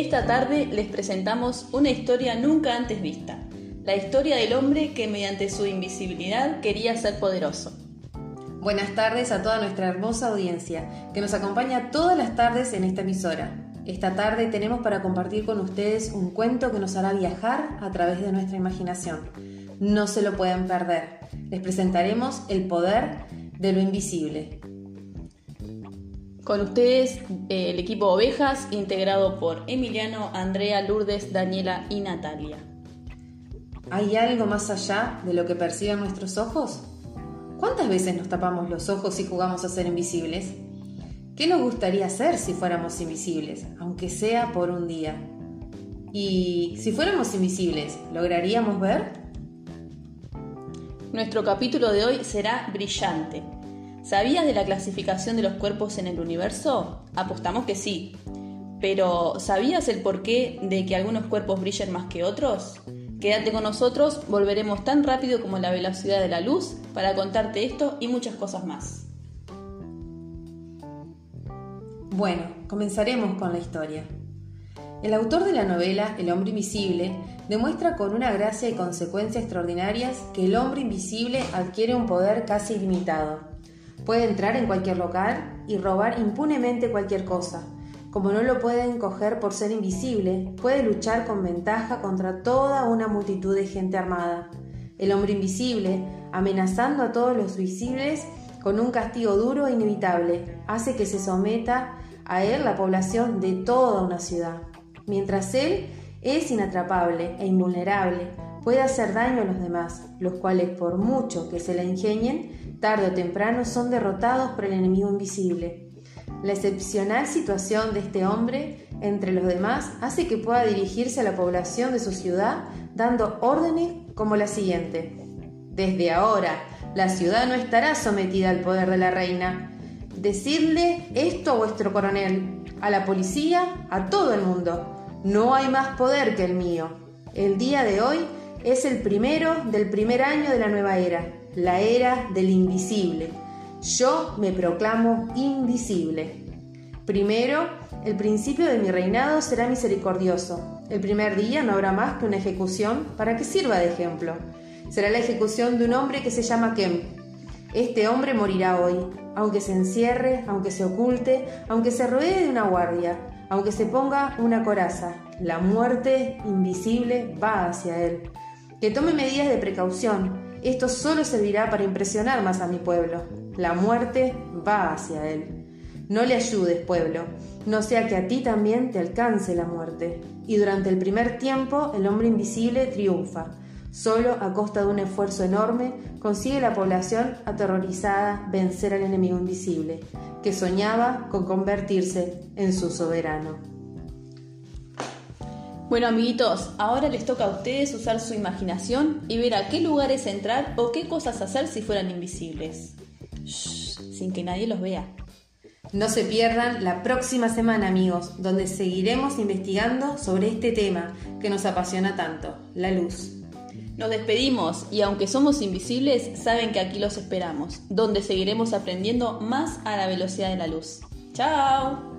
Esta tarde les presentamos una historia nunca antes vista, la historia del hombre que mediante su invisibilidad quería ser poderoso. Buenas tardes a toda nuestra hermosa audiencia que nos acompaña todas las tardes en esta emisora. Esta tarde tenemos para compartir con ustedes un cuento que nos hará viajar a través de nuestra imaginación. No se lo pueden perder. Les presentaremos el poder de lo invisible. Con ustedes eh, el equipo Ovejas integrado por Emiliano, Andrea, Lourdes, Daniela y Natalia. ¿Hay algo más allá de lo que perciben nuestros ojos? ¿Cuántas veces nos tapamos los ojos y jugamos a ser invisibles? ¿Qué nos gustaría hacer si fuéramos invisibles, aunque sea por un día? Y si fuéramos invisibles, ¿lograríamos ver? Nuestro capítulo de hoy será brillante, ¿Sabías de la clasificación de los cuerpos en el universo? Apostamos que sí. Pero ¿sabías el porqué de que algunos cuerpos brillen más que otros? Quédate con nosotros, volveremos tan rápido como la velocidad de la luz para contarte esto y muchas cosas más. Bueno, comenzaremos con la historia. El autor de la novela El hombre invisible demuestra con una gracia y consecuencias extraordinarias que el hombre invisible adquiere un poder casi ilimitado Puede entrar en cualquier local y robar impunemente cualquier cosa. Como no lo pueden coger por ser invisible, puede luchar con ventaja contra toda una multitud de gente armada. El hombre invisible, amenazando a todos los visibles con un castigo duro e inevitable, hace que se someta a él la población de toda una ciudad. Mientras él es inatrapable e invulnerable, puede hacer daño a los demás, los cuales por mucho que se la ingenien, tarde o temprano son derrotados por el enemigo invisible. La excepcional situación de este hombre entre los demás hace que pueda dirigirse a la población de su ciudad dando órdenes como la siguiente. Desde ahora, la ciudad no estará sometida al poder de la reina. Decidle esto a vuestro coronel, a la policía, a todo el mundo. No hay más poder que el mío. El día de hoy es el primero del primer año de la nueva era, la era del invisible. Yo me proclamo invisible. Primero, el principio de mi reinado será misericordioso. El primer día no habrá más que una ejecución para que sirva de ejemplo. Será la ejecución de un hombre que se llama Kem. Este hombre morirá hoy, aunque se encierre, aunque se oculte, aunque se rodee de una guardia, aunque se ponga una coraza. La muerte invisible va hacia él que tome medidas de precaución. Esto solo servirá para impresionar más a mi pueblo. La muerte va hacia él. No le ayudes, pueblo, no sea que a ti también te alcance la muerte. Y durante el primer tiempo el hombre invisible triunfa. Solo a costa de un esfuerzo enorme consigue la población aterrorizada vencer al enemigo invisible, que soñaba con convertirse en su soberano. Bueno amiguitos, ahora les toca a ustedes usar su imaginación y ver a qué lugares entrar o qué cosas hacer si fueran invisibles. sin que nadie los vea. No se pierdan la próxima semana amigos, donde seguiremos investigando sobre este tema que nos apasiona tanto, la luz. Nos despedimos y aunque somos invisibles, saben que aquí los esperamos, donde seguiremos aprendiendo más a la velocidad de la luz. ¡Chao!